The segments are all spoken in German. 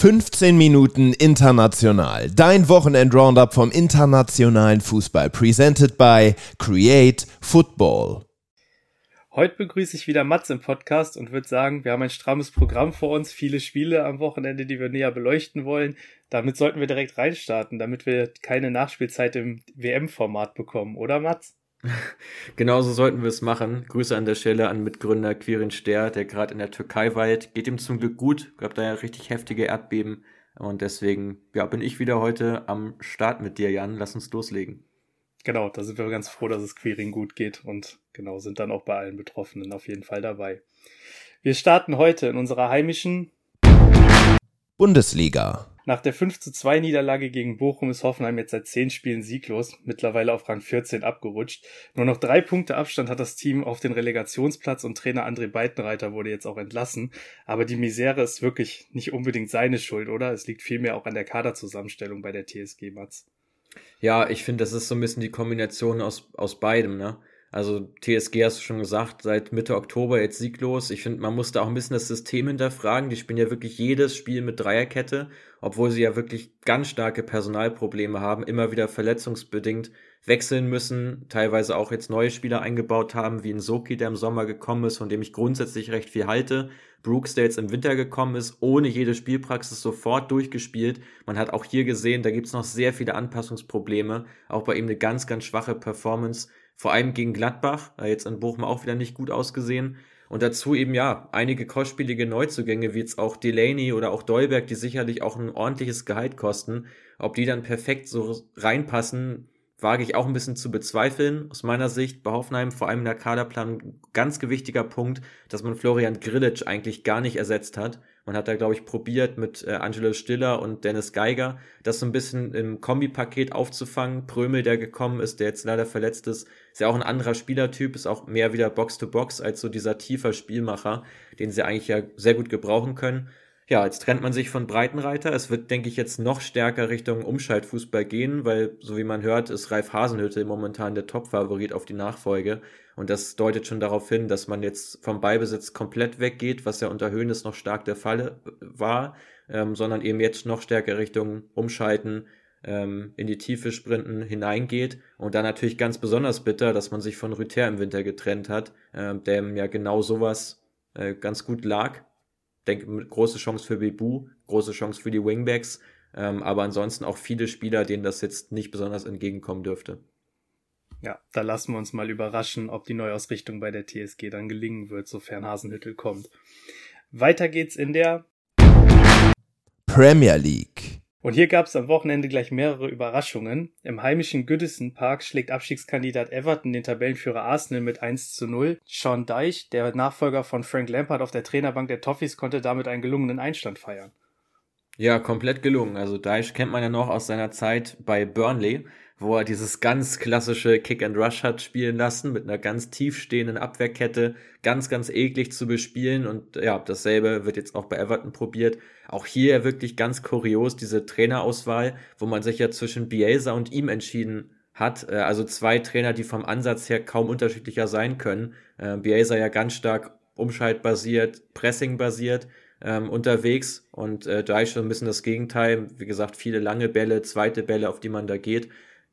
15 Minuten international. Dein Wochenend-Roundup vom internationalen Fußball. Presented by Create Football. Heute begrüße ich wieder Mats im Podcast und würde sagen, wir haben ein strammes Programm vor uns, viele Spiele am Wochenende, die wir näher beleuchten wollen. Damit sollten wir direkt reinstarten, damit wir keine Nachspielzeit im WM-Format bekommen, oder Mats? Genauso sollten wir es machen. Grüße an der Stelle an Mitgründer Quirin Ster, der gerade in der Türkei weilt. Geht ihm zum Glück gut. Gab da ja richtig heftige Erdbeben. Und deswegen, ja, bin ich wieder heute am Start mit dir, Jan. Lass uns loslegen. Genau, da sind wir ganz froh, dass es Quirin gut geht und genau, sind dann auch bei allen Betroffenen auf jeden Fall dabei. Wir starten heute in unserer heimischen Bundesliga. Nach der 5 zu 2 Niederlage gegen Bochum ist Hoffenheim jetzt seit 10 Spielen sieglos, mittlerweile auf Rang 14 abgerutscht. Nur noch drei Punkte Abstand hat das Team auf den Relegationsplatz und Trainer André Beitenreiter wurde jetzt auch entlassen. Aber die Misere ist wirklich nicht unbedingt seine Schuld, oder? Es liegt vielmehr auch an der Kaderzusammenstellung bei der TSG Matz. Ja, ich finde, das ist so ein bisschen die Kombination aus, aus beidem, ne? Also TSG hast du schon gesagt, seit Mitte Oktober jetzt sieglos. Ich finde, man muss da auch ein bisschen das System hinterfragen. Die spielen ja wirklich jedes Spiel mit Dreierkette, obwohl sie ja wirklich ganz starke Personalprobleme haben, immer wieder verletzungsbedingt wechseln müssen, teilweise auch jetzt neue Spieler eingebaut haben, wie ein Soki, der im Sommer gekommen ist, von dem ich grundsätzlich recht viel halte. Brooks, der jetzt im Winter gekommen ist, ohne jede Spielpraxis sofort durchgespielt. Man hat auch hier gesehen, da gibt's noch sehr viele Anpassungsprobleme. Auch bei ihm eine ganz, ganz schwache Performance vor allem gegen Gladbach, jetzt in Bochum auch wieder nicht gut ausgesehen. Und dazu eben ja einige kostspielige Neuzugänge, wie jetzt auch Delaney oder auch Dolberg, die sicherlich auch ein ordentliches Gehalt kosten. Ob die dann perfekt so reinpassen, wage ich auch ein bisschen zu bezweifeln. Aus meiner Sicht bei Hoffenheim vor allem in der Kaderplan ganz gewichtiger Punkt, dass man Florian Grillitsch eigentlich gar nicht ersetzt hat. Man hat da, glaube ich, probiert mit äh, Angelo Stiller und Dennis Geiger, das so ein bisschen im Kombipaket aufzufangen. Prömel, der gekommen ist, der jetzt leider verletzt ist, ist ja auch ein anderer Spielertyp, ist auch mehr wieder Box-to-Box -Box als so dieser tiefer Spielmacher, den sie eigentlich ja sehr gut gebrauchen können ja, jetzt trennt man sich von Breitenreiter. Es wird, denke ich, jetzt noch stärker Richtung Umschaltfußball gehen, weil, so wie man hört, ist Ralf Hasenhütte momentan der Top-Favorit auf die Nachfolge. Und das deutet schon darauf hin, dass man jetzt vom Beibesitz komplett weggeht, was ja unter Höhnes noch stark der Fall war, ähm, sondern eben jetzt noch stärker Richtung Umschalten, ähm, in die Tiefe sprinten hineingeht. Und dann natürlich ganz besonders bitter, dass man sich von Rüther im Winter getrennt hat, äh, dem ja genau sowas äh, ganz gut lag denke, große Chance für Bebu, große Chance für die Wingbacks, ähm, aber ansonsten auch viele Spieler, denen das jetzt nicht besonders entgegenkommen dürfte. Ja, da lassen wir uns mal überraschen, ob die Neuausrichtung bei der TSG dann gelingen wird, sofern Hasenhüttel kommt. Weiter geht's in der Premier League. Und hier gab es am Wochenende gleich mehrere Überraschungen. Im heimischen Goodison Park schlägt Abstiegskandidat Everton den Tabellenführer Arsenal mit 1 zu 0. Sean Deich, der Nachfolger von Frank Lampard auf der Trainerbank der Toffees, konnte damit einen gelungenen Einstand feiern. Ja, komplett gelungen. Also Deich kennt man ja noch aus seiner Zeit bei Burnley wo er dieses ganz klassische Kick and Rush hat spielen lassen mit einer ganz tiefstehenden Abwehrkette, ganz, ganz eklig zu bespielen und ja, dasselbe wird jetzt auch bei Everton probiert. Auch hier wirklich ganz kurios diese Trainerauswahl, wo man sich ja zwischen Bielsa und ihm entschieden hat. Äh, also zwei Trainer, die vom Ansatz her kaum unterschiedlicher sein können. Äh, Bielsa ja ganz stark umschaltbasiert, Pressing-basiert ähm, unterwegs und äh, ist schon ein bisschen das Gegenteil. Wie gesagt, viele lange Bälle, zweite Bälle, auf die man da geht.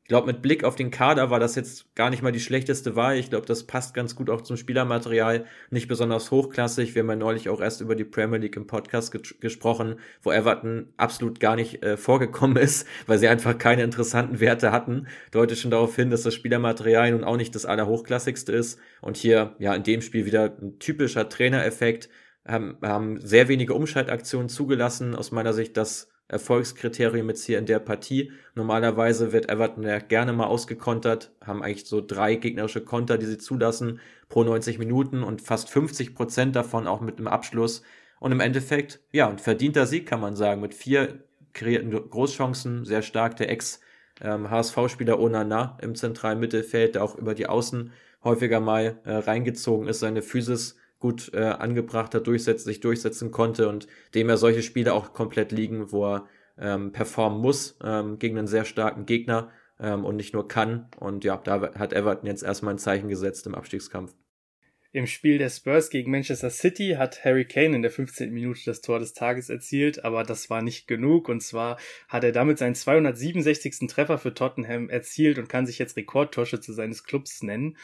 Ich glaube, mit Blick auf den Kader war das jetzt gar nicht mal die schlechteste Wahl. Ich glaube, das passt ganz gut auch zum Spielermaterial. Nicht besonders hochklassig. Wir haben ja neulich auch erst über die Premier League im Podcast ge gesprochen, wo Everton absolut gar nicht äh, vorgekommen ist, weil sie einfach keine interessanten Werte hatten. Deutet schon darauf hin, dass das Spielermaterial nun auch nicht das allerhochklassigste ist. Und hier, ja, in dem Spiel wieder ein typischer Trainereffekt. Haben, haben sehr wenige Umschaltaktionen zugelassen. Aus meiner Sicht das Erfolgskriterium jetzt hier in der Partie. Normalerweise wird Everton ja gerne mal ausgekontert, haben eigentlich so drei gegnerische Konter, die sie zulassen pro 90 Minuten und fast 50 Prozent davon auch mit einem Abschluss. Und im Endeffekt, ja, ein verdienter Sieg kann man sagen, mit vier kreierten Großchancen, sehr stark der Ex-HSV-Spieler ähm, Onana im zentralen Mittelfeld, der auch über die Außen häufiger mal äh, reingezogen ist, seine Physis gut äh, angebrachter durchsetzt, sich durchsetzen konnte und dem ja solche Spiele auch komplett liegen, wo er ähm, performen muss ähm, gegen einen sehr starken Gegner ähm, und nicht nur kann. Und ja, da hat Everton jetzt erstmal ein Zeichen gesetzt im Abstiegskampf. Im Spiel der Spurs gegen Manchester City hat Harry Kane in der 15. Minute das Tor des Tages erzielt, aber das war nicht genug und zwar hat er damit seinen 267. Treffer für Tottenham erzielt und kann sich jetzt Rekordtorschütze seines Clubs nennen.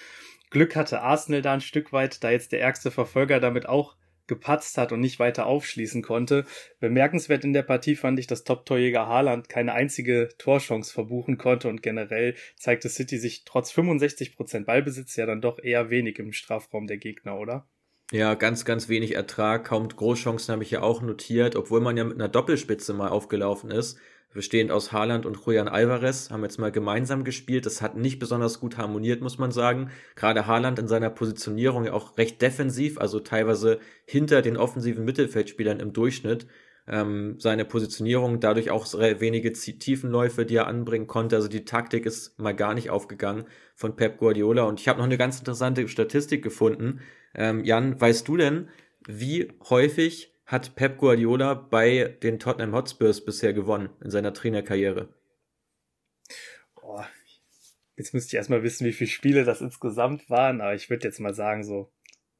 Glück hatte Arsenal da ein Stück weit, da jetzt der ärgste Verfolger damit auch gepatzt hat und nicht weiter aufschließen konnte. Bemerkenswert in der Partie fand ich, dass Top-Torjäger Haaland keine einzige Torchance verbuchen konnte und generell zeigte City sich trotz 65% Ballbesitz ja dann doch eher wenig im Strafraum der Gegner, oder? Ja, ganz, ganz wenig Ertrag, kaum Großchancen habe ich ja auch notiert, obwohl man ja mit einer Doppelspitze mal aufgelaufen ist bestehend aus Haaland und Julian Alvarez, haben jetzt mal gemeinsam gespielt. Das hat nicht besonders gut harmoniert, muss man sagen. Gerade Haaland in seiner Positionierung ja auch recht defensiv, also teilweise hinter den offensiven Mittelfeldspielern im Durchschnitt. Ähm, seine Positionierung, dadurch auch wenige Tiefenläufe, die er anbringen konnte. Also die Taktik ist mal gar nicht aufgegangen von Pep Guardiola. Und ich habe noch eine ganz interessante Statistik gefunden. Ähm, Jan, weißt du denn, wie häufig hat Pep Guardiola bei den Tottenham Hotspurs bisher gewonnen in seiner Trainerkarriere? Boah, jetzt müsste ich erstmal wissen, wie viele Spiele das insgesamt waren, aber ich würde jetzt mal sagen, so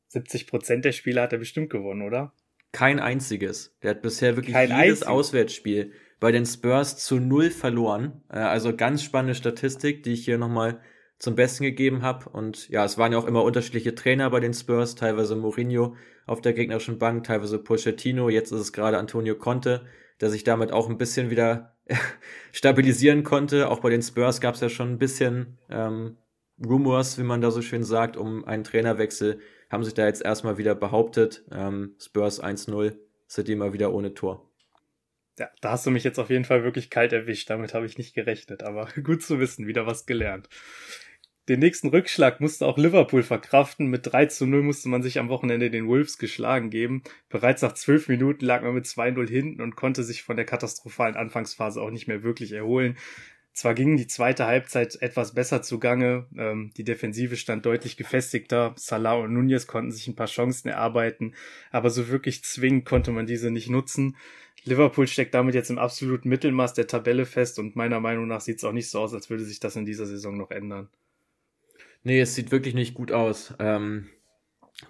70 Prozent der Spiele hat er bestimmt gewonnen, oder? Kein einziges. Der hat bisher wirklich Kein jedes einzig. Auswärtsspiel bei den Spurs zu null verloren. Äh, also ganz spannende Statistik, die ich hier nochmal zum Besten gegeben habe. Und ja, es waren ja auch immer unterschiedliche Trainer bei den Spurs, teilweise Mourinho auf der gegnerischen Bank, teilweise Pochettino, jetzt ist es gerade Antonio Conte, der sich damit auch ein bisschen wieder stabilisieren konnte. Auch bei den Spurs gab es ja schon ein bisschen ähm, Rumors, wie man da so schön sagt, um einen Trainerwechsel. Haben sich da jetzt erstmal wieder behauptet. Ähm, Spurs 1-0, City mal wieder ohne Tor. Ja, da hast du mich jetzt auf jeden Fall wirklich kalt erwischt. Damit habe ich nicht gerechnet, aber gut zu wissen, wieder was gelernt. Den nächsten Rückschlag musste auch Liverpool verkraften. Mit 3 zu 0 musste man sich am Wochenende den Wolves geschlagen geben. Bereits nach 12 Minuten lag man mit 2-0 hinten und konnte sich von der katastrophalen Anfangsphase auch nicht mehr wirklich erholen. Zwar ging die zweite Halbzeit etwas besser zugange, ähm, die Defensive stand deutlich gefestigter, Salah und Nunez konnten sich ein paar Chancen erarbeiten, aber so wirklich zwingend konnte man diese nicht nutzen. Liverpool steckt damit jetzt im absoluten Mittelmaß der Tabelle fest und meiner Meinung nach sieht es auch nicht so aus, als würde sich das in dieser Saison noch ändern. Nee, es sieht wirklich nicht gut aus. Ähm,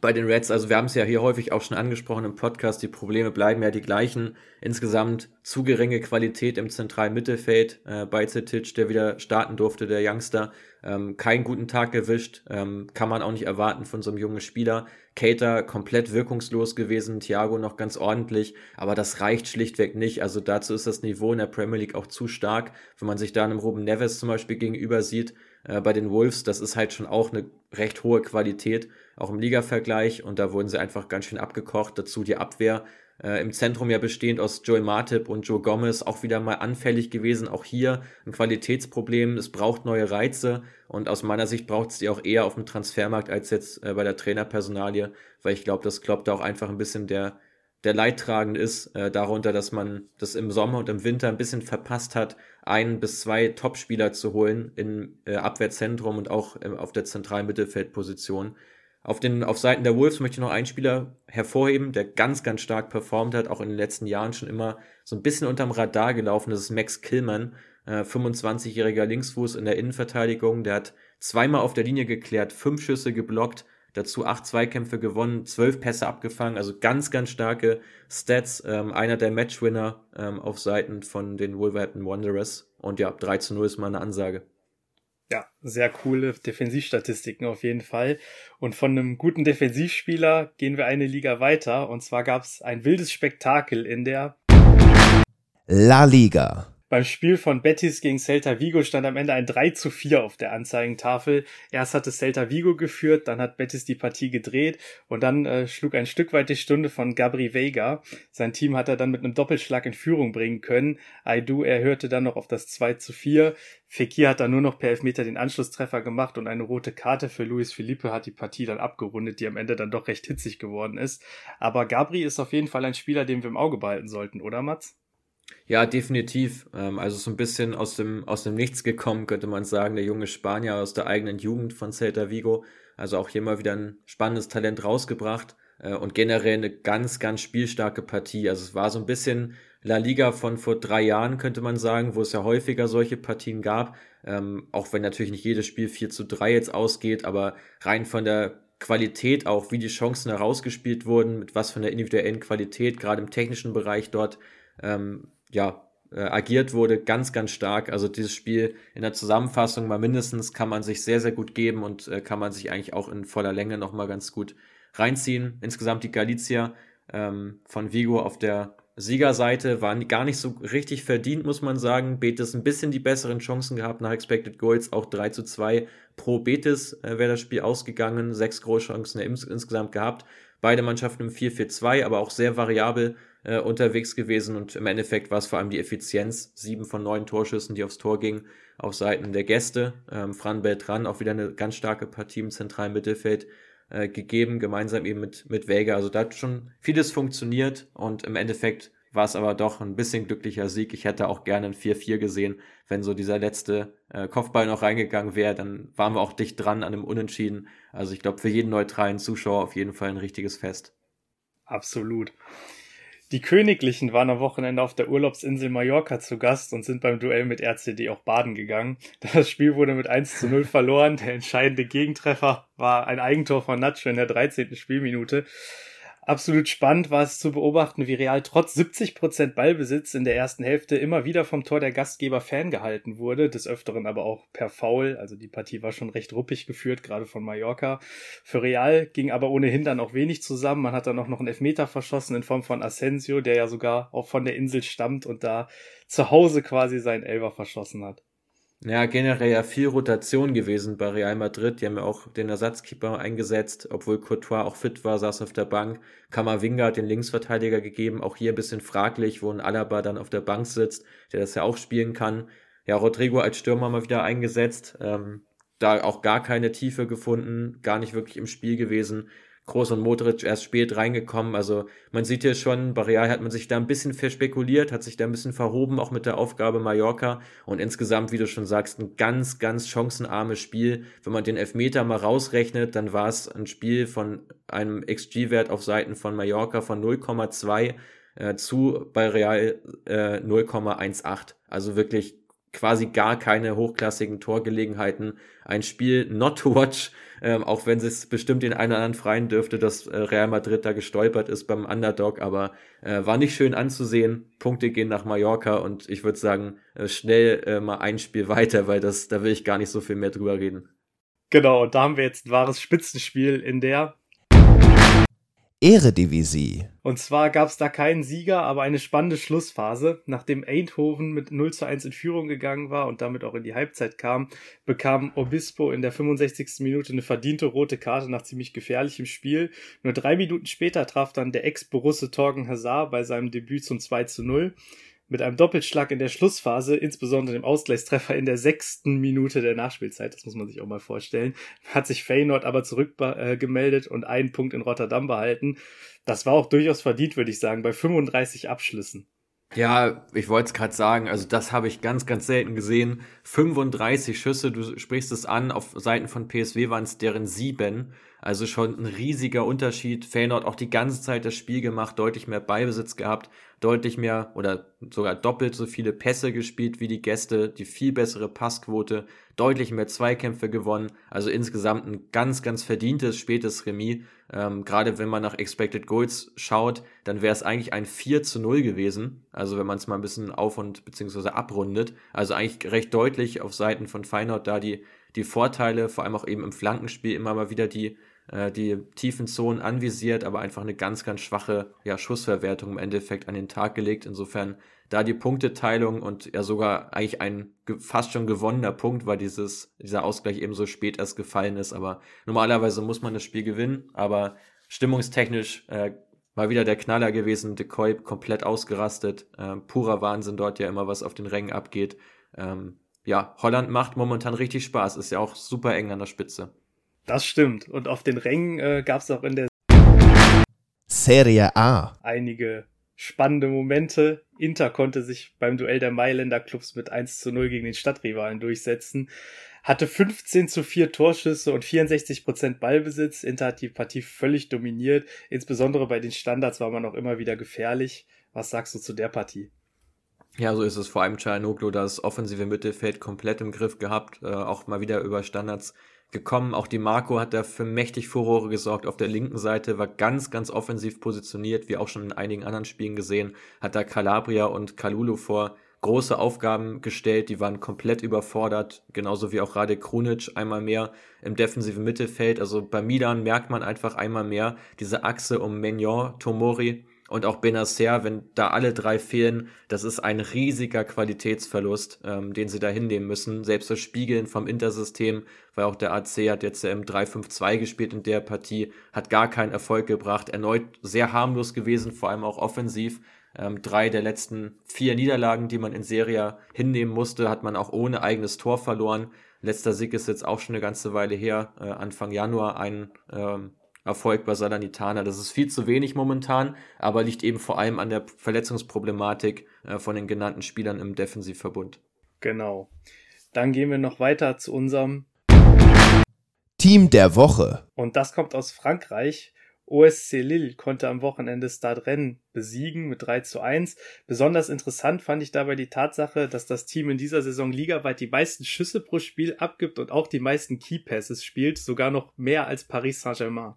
bei den Reds, also wir haben es ja hier häufig auch schon angesprochen im Podcast, die Probleme bleiben ja die gleichen. Insgesamt zu geringe Qualität im zentralen Mittelfeld. Äh, Beizetic, der wieder starten durfte, der Youngster, ähm, keinen guten Tag erwischt. Ähm, kann man auch nicht erwarten von so einem jungen Spieler. Cater komplett wirkungslos gewesen, Thiago noch ganz ordentlich, aber das reicht schlichtweg nicht. Also dazu ist das Niveau in der Premier League auch zu stark. Wenn man sich da einem Ruben Neves zum Beispiel gegenüber sieht, äh, bei den Wolves, das ist halt schon auch eine recht hohe Qualität, auch im Liga-Vergleich. Und da wurden sie einfach ganz schön abgekocht. Dazu die Abwehr äh, im Zentrum ja bestehend aus Joel Martip und Joe Gomez auch wieder mal anfällig gewesen. Auch hier ein Qualitätsproblem. Es braucht neue Reize. Und aus meiner Sicht braucht es die auch eher auf dem Transfermarkt als jetzt äh, bei der Trainerpersonalie, weil ich glaube, das kloppt auch einfach ein bisschen der der leidtragend ist, äh, darunter, dass man das im Sommer und im Winter ein bisschen verpasst hat, ein bis zwei Topspieler zu holen im äh, Abwehrzentrum und auch äh, auf der zentralen Mittelfeldposition. Auf den, auf Seiten der Wolves möchte ich noch einen Spieler hervorheben, der ganz, ganz stark performt hat, auch in den letzten Jahren schon immer so ein bisschen unterm Radar gelaufen. Das ist Max Killman, äh, 25-jähriger Linksfuß in der Innenverteidigung. Der hat zweimal auf der Linie geklärt, fünf Schüsse geblockt, dazu acht Zweikämpfe gewonnen, zwölf Pässe abgefangen, also ganz, ganz starke Stats. Ähm, einer der Matchwinner ähm, auf Seiten von den Wolverhampton Wanderers. Und ja, 3 zu 0 ist mal eine Ansage. Ja, sehr coole Defensivstatistiken auf jeden Fall. Und von einem guten Defensivspieler gehen wir eine Liga weiter. Und zwar gab es ein wildes Spektakel in der La Liga. Beim Spiel von Betis gegen Celta Vigo stand am Ende ein 3 zu 4 auf der Anzeigentafel. Erst hatte Celta Vigo geführt, dann hat Betis die Partie gedreht und dann äh, schlug ein Stück weit die Stunde von Gabri Vega. Sein Team hat er dann mit einem Doppelschlag in Führung bringen können. Aidu erhörte dann noch auf das 2 zu 4. Fekir hat dann nur noch per Elfmeter den Anschlusstreffer gemacht und eine rote Karte für Luis Felipe hat die Partie dann abgerundet, die am Ende dann doch recht hitzig geworden ist. Aber Gabri ist auf jeden Fall ein Spieler, den wir im Auge behalten sollten, oder Mats? Ja, definitiv. Ähm, also so ein bisschen aus dem, aus dem Nichts gekommen, könnte man sagen. Der junge Spanier aus der eigenen Jugend von Celta Vigo. Also auch hier mal wieder ein spannendes Talent rausgebracht. Äh, und generell eine ganz, ganz spielstarke Partie. Also es war so ein bisschen La Liga von vor drei Jahren, könnte man sagen, wo es ja häufiger solche Partien gab. Ähm, auch wenn natürlich nicht jedes Spiel 4 zu 3 jetzt ausgeht, aber rein von der Qualität auch, wie die Chancen herausgespielt wurden, mit was von der individuellen Qualität, gerade im technischen Bereich dort, ähm, ja, äh, agiert wurde, ganz, ganz stark. Also dieses Spiel in der Zusammenfassung mal mindestens kann man sich sehr, sehr gut geben und äh, kann man sich eigentlich auch in voller Länge nochmal ganz gut reinziehen. Insgesamt die Galizia ähm, von Vigo auf der Siegerseite waren gar nicht so richtig verdient, muss man sagen. Betis ein bisschen die besseren Chancen gehabt nach Expected Goals, auch 3 zu 2 pro Betis äh, wäre das Spiel ausgegangen, sechs Großchancen ins insgesamt gehabt. Beide Mannschaften im 4-4-2, aber auch sehr variabel äh, unterwegs gewesen und im Endeffekt war es vor allem die Effizienz, sieben von neun Torschüssen, die aufs Tor gingen, auf Seiten der Gäste. Ähm, Fran Beltran auch wieder eine ganz starke Partie im zentralen Mittelfeld äh, gegeben, gemeinsam eben mit, mit Vega. Also da hat schon vieles funktioniert und im Endeffekt war es aber doch ein bisschen glücklicher Sieg. Ich hätte auch gerne ein 4-4 gesehen, wenn so dieser letzte äh, Kopfball noch reingegangen wäre, dann waren wir auch dicht dran an einem Unentschieden. Also ich glaube, für jeden neutralen Zuschauer auf jeden Fall ein richtiges Fest. Absolut. Die Königlichen waren am Wochenende auf der Urlaubsinsel Mallorca zu Gast und sind beim Duell mit RCD auch baden gegangen. Das Spiel wurde mit 1 zu 0 verloren. Der entscheidende Gegentreffer war ein Eigentor von Nacho in der 13. Spielminute. Absolut spannend war es zu beobachten, wie Real trotz 70% Ballbesitz in der ersten Hälfte immer wieder vom Tor der Gastgeber ferngehalten wurde, des Öfteren aber auch per Foul. Also die Partie war schon recht ruppig geführt, gerade von Mallorca. Für Real ging aber ohnehin dann auch wenig zusammen. Man hat dann auch noch einen Elfmeter verschossen in Form von Asensio, der ja sogar auch von der Insel stammt und da zu Hause quasi seinen Elfer verschossen hat. Ja, generell ja viel Rotation gewesen bei Real Madrid. Die haben ja auch den Ersatzkeeper eingesetzt, obwohl Courtois auch fit war, saß auf der Bank. Kamavinga hat den Linksverteidiger gegeben, auch hier ein bisschen fraglich, wo ein Alaba dann auf der Bank sitzt, der das ja auch spielen kann. Ja, Rodrigo als Stürmer mal wieder eingesetzt, ähm, da auch gar keine Tiefe gefunden, gar nicht wirklich im Spiel gewesen. Groß und Modric erst spät reingekommen. Also man sieht hier schon, bei Real hat man sich da ein bisschen verspekuliert, hat sich da ein bisschen verhoben, auch mit der Aufgabe Mallorca. Und insgesamt, wie du schon sagst, ein ganz, ganz chancenarmes Spiel. Wenn man den Elfmeter mal rausrechnet, dann war es ein Spiel von einem XG-Wert auf Seiten von Mallorca von 0,2 äh, zu bei Real äh, 0,18. Also wirklich quasi gar keine hochklassigen Torgelegenheiten. Ein Spiel not to watch, ähm, auch wenn es bestimmt den einen oder anderen freien dürfte, dass äh, Real Madrid da gestolpert ist beim Underdog, aber äh, war nicht schön anzusehen. Punkte gehen nach Mallorca und ich würde sagen, äh, schnell äh, mal ein Spiel weiter, weil das, da will ich gar nicht so viel mehr drüber reden. Genau, und da haben wir jetzt ein wahres Spitzenspiel in der Eredivisie. Und zwar gab es da keinen Sieger, aber eine spannende Schlussphase. Nachdem Eindhoven mit 0 zu 1 in Führung gegangen war und damit auch in die Halbzeit kam, bekam Obispo in der 65. Minute eine verdiente rote Karte nach ziemlich gefährlichem Spiel. Nur drei Minuten später traf dann der Ex-Borusse Torgen Hazard bei seinem Debüt zum 2 zu 0 mit einem Doppelschlag in der Schlussphase, insbesondere dem Ausgleichstreffer in der sechsten Minute der Nachspielzeit, das muss man sich auch mal vorstellen, hat sich Feyenoord aber zurückgemeldet und einen Punkt in Rotterdam behalten. Das war auch durchaus verdient, würde ich sagen, bei 35 Abschlüssen. Ja, ich wollte es gerade sagen, also das habe ich ganz, ganz selten gesehen. 35 Schüsse, du sprichst es an, auf Seiten von PSW waren es deren sieben. Also schon ein riesiger Unterschied. Feyenoord auch die ganze Zeit das Spiel gemacht, deutlich mehr Beibesitz gehabt, deutlich mehr oder sogar doppelt so viele Pässe gespielt wie die Gäste, die viel bessere Passquote, deutlich mehr Zweikämpfe gewonnen. Also insgesamt ein ganz, ganz verdientes spätes Remis. Ähm, Gerade wenn man nach Expected Goals schaut, dann wäre es eigentlich ein 4 zu 0 gewesen. Also wenn man es mal ein bisschen auf und beziehungsweise abrundet. Also eigentlich recht deutlich auf Seiten von Feyenoord da die, die Vorteile, vor allem auch eben im Flankenspiel immer mal wieder die äh, die tiefen Zonen anvisiert, aber einfach eine ganz, ganz schwache ja, Schussverwertung im Endeffekt an den Tag gelegt. Insofern da die Punkteteilung und ja sogar eigentlich ein fast schon gewonnener Punkt, weil dieses, dieser Ausgleich eben so spät erst gefallen ist. Aber normalerweise muss man das Spiel gewinnen, aber stimmungstechnisch äh, mal wieder der Knaller gewesen. De Koip komplett ausgerastet. Äh, purer Wahnsinn dort ja immer, was auf den Rängen abgeht. Ähm, ja, Holland macht momentan richtig Spaß. Ist ja auch super eng an der Spitze. Das stimmt. Und auf den Rängen äh, gab es auch in der Serie A einige spannende Momente. Inter konnte sich beim Duell der Mailänder Clubs mit 1 zu 0 gegen den Stadtrivalen durchsetzen. Hatte 15 zu 4 Torschüsse und 64 Prozent Ballbesitz. Inter hat die Partie völlig dominiert. Insbesondere bei den Standards war man auch immer wieder gefährlich. Was sagst du zu der Partie? Ja, so ist es vor allem Cianoglu, das offensive Mittelfeld komplett im Griff gehabt, äh, auch mal wieder über Standards gekommen. Auch die Marco hat da für mächtig Furore gesorgt auf der linken Seite, war ganz, ganz offensiv positioniert, wie auch schon in einigen anderen Spielen gesehen, hat da Calabria und Kalulu vor große Aufgaben gestellt, die waren komplett überfordert, genauso wie auch Rade Krunic einmal mehr im defensiven Mittelfeld. Also bei Milan merkt man einfach einmal mehr diese Achse um Menyor, Tomori und auch Benacer, wenn da alle drei fehlen, das ist ein riesiger Qualitätsverlust, ähm, den sie da hinnehmen müssen. Selbst das Spiegeln vom Intersystem, weil auch der AC hat jetzt im 3-5-2 gespielt in der Partie, hat gar keinen Erfolg gebracht. Erneut sehr harmlos gewesen, vor allem auch offensiv. Ähm, drei der letzten vier Niederlagen, die man in Serie hinnehmen musste, hat man auch ohne eigenes Tor verloren. Letzter Sieg ist jetzt auch schon eine ganze Weile her, äh, Anfang Januar ein ähm, Erfolg bei Salernitana. Das ist viel zu wenig momentan, aber liegt eben vor allem an der Verletzungsproblematik äh, von den genannten Spielern im Defensivverbund. Genau. Dann gehen wir noch weiter zu unserem Team der Woche. Und das kommt aus Frankreich. OSC Lille konnte am Wochenende Stade Rennes besiegen mit 3 zu 1. Besonders interessant fand ich dabei die Tatsache, dass das Team in dieser Saison ligaweit die meisten Schüsse pro Spiel abgibt und auch die meisten Key Passes spielt, sogar noch mehr als Paris Saint-Germain.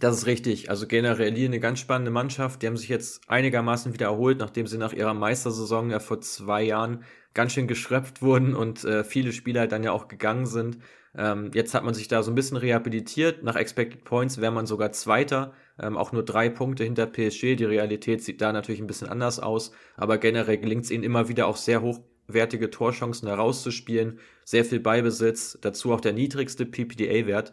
Das ist richtig. Also generell eine ganz spannende Mannschaft. Die haben sich jetzt einigermaßen wieder erholt, nachdem sie nach ihrer Meistersaison ja vor zwei Jahren ganz schön geschröpft wurden und äh, viele Spieler dann ja auch gegangen sind. Ähm, jetzt hat man sich da so ein bisschen rehabilitiert. Nach Expected Points wäre man sogar Zweiter, ähm, auch nur drei Punkte hinter PSG. Die Realität sieht da natürlich ein bisschen anders aus, aber generell gelingt es ihnen immer wieder auch sehr hochwertige Torchancen herauszuspielen, sehr viel Beibesitz, dazu auch der niedrigste PPDA-Wert.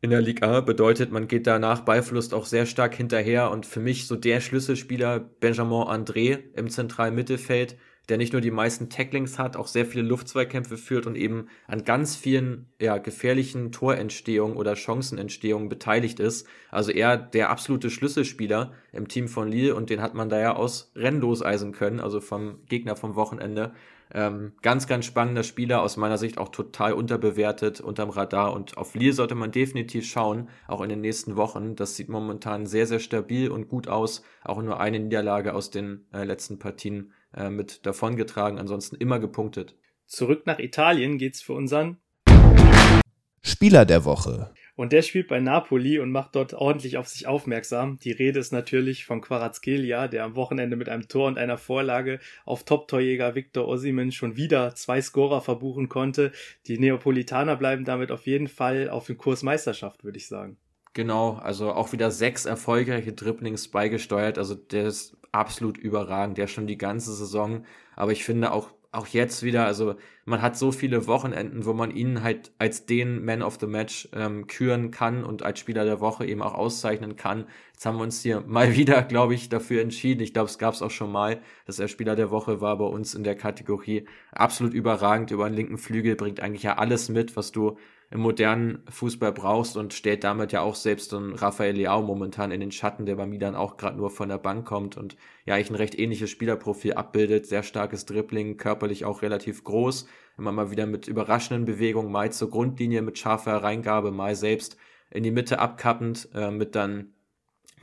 In der Liga bedeutet, man geht danach Ballverlust auch sehr stark hinterher und für mich so der Schlüsselspieler Benjamin André im zentralen Mittelfeld, der nicht nur die meisten Tacklings hat, auch sehr viele Luftzweikämpfe führt und eben an ganz vielen ja, gefährlichen Torentstehungen oder Chancenentstehungen beteiligt ist. Also er der absolute Schlüsselspieler im Team von Lille und den hat man da ja aus Rennen loseisen können, also vom Gegner vom Wochenende. Ähm, ganz, ganz spannender Spieler, aus meiner Sicht auch total unterbewertet, unterm Radar und auf Lille sollte man definitiv schauen, auch in den nächsten Wochen. Das sieht momentan sehr, sehr stabil und gut aus. Auch nur eine Niederlage aus den äh, letzten Partien äh, mit davongetragen, ansonsten immer gepunktet. Zurück nach Italien geht's für unseren Spieler der Woche. Und der spielt bei Napoli und macht dort ordentlich auf sich aufmerksam. Die Rede ist natürlich von Quarazgelia, der am Wochenende mit einem Tor und einer Vorlage auf Top-Torjäger Victor Osimen schon wieder zwei Scorer verbuchen konnte. Die Neapolitaner bleiben damit auf jeden Fall auf dem Kurs Meisterschaft, würde ich sagen. Genau, also auch wieder sechs erfolgreiche Dribblings beigesteuert. Also der ist absolut überragend. Der schon die ganze Saison. Aber ich finde auch auch jetzt wieder, also man hat so viele Wochenenden, wo man ihn halt als den Man of the Match ähm, küren kann und als Spieler der Woche eben auch auszeichnen kann. Jetzt haben wir uns hier mal wieder, glaube ich, dafür entschieden. Ich glaube, es gab es auch schon mal, dass er Spieler der Woche war bei uns in der Kategorie. Absolut überragend über den linken Flügel, bringt eigentlich ja alles mit, was du im modernen Fußball brauchst und stellt damit ja auch selbst so einen Rafael Leao momentan in den Schatten, der bei Milan auch gerade nur von der Bank kommt und ja eigentlich ein recht ähnliches Spielerprofil abbildet, sehr starkes Dribbling, körperlich auch relativ groß, immer mal wieder mit überraschenden Bewegungen, mal zur Grundlinie mit scharfer Reingabe, mal selbst in die Mitte abkappend, äh, mit dann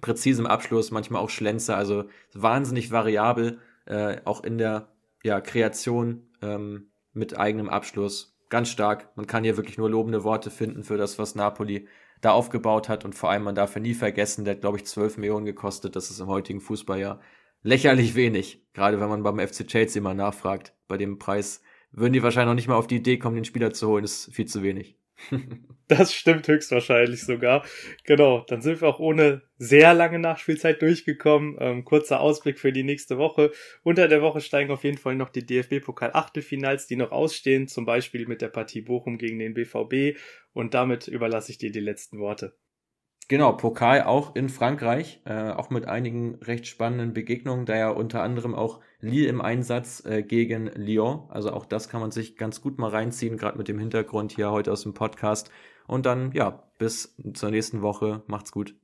präzisem Abschluss, manchmal auch Schlenzer, also wahnsinnig variabel, äh, auch in der ja, Kreation ähm, mit eigenem Abschluss ganz stark. Man kann hier wirklich nur lobende Worte finden für das, was Napoli da aufgebaut hat. Und vor allem, man darf ja nie vergessen, der hat, glaube ich, 12 Millionen gekostet. Das ist im heutigen Fußball ja lächerlich wenig. Gerade wenn man beim FC Chelsea mal nachfragt. Bei dem Preis würden die wahrscheinlich noch nicht mal auf die Idee kommen, den Spieler zu holen. Das ist viel zu wenig. das stimmt höchstwahrscheinlich sogar. Genau, dann sind wir auch ohne sehr lange Nachspielzeit durchgekommen. Ähm, kurzer Ausblick für die nächste Woche. Unter der Woche steigen auf jeden Fall noch die DFB-Pokal-Achtelfinals, die noch ausstehen, zum Beispiel mit der Partie Bochum gegen den BVB. Und damit überlasse ich dir die letzten Worte. Genau, Pokal auch in Frankreich, äh, auch mit einigen recht spannenden Begegnungen, da ja unter anderem auch Lille im Einsatz äh, gegen Lyon. Also auch das kann man sich ganz gut mal reinziehen, gerade mit dem Hintergrund hier heute aus dem Podcast. Und dann, ja, bis zur nächsten Woche. Macht's gut.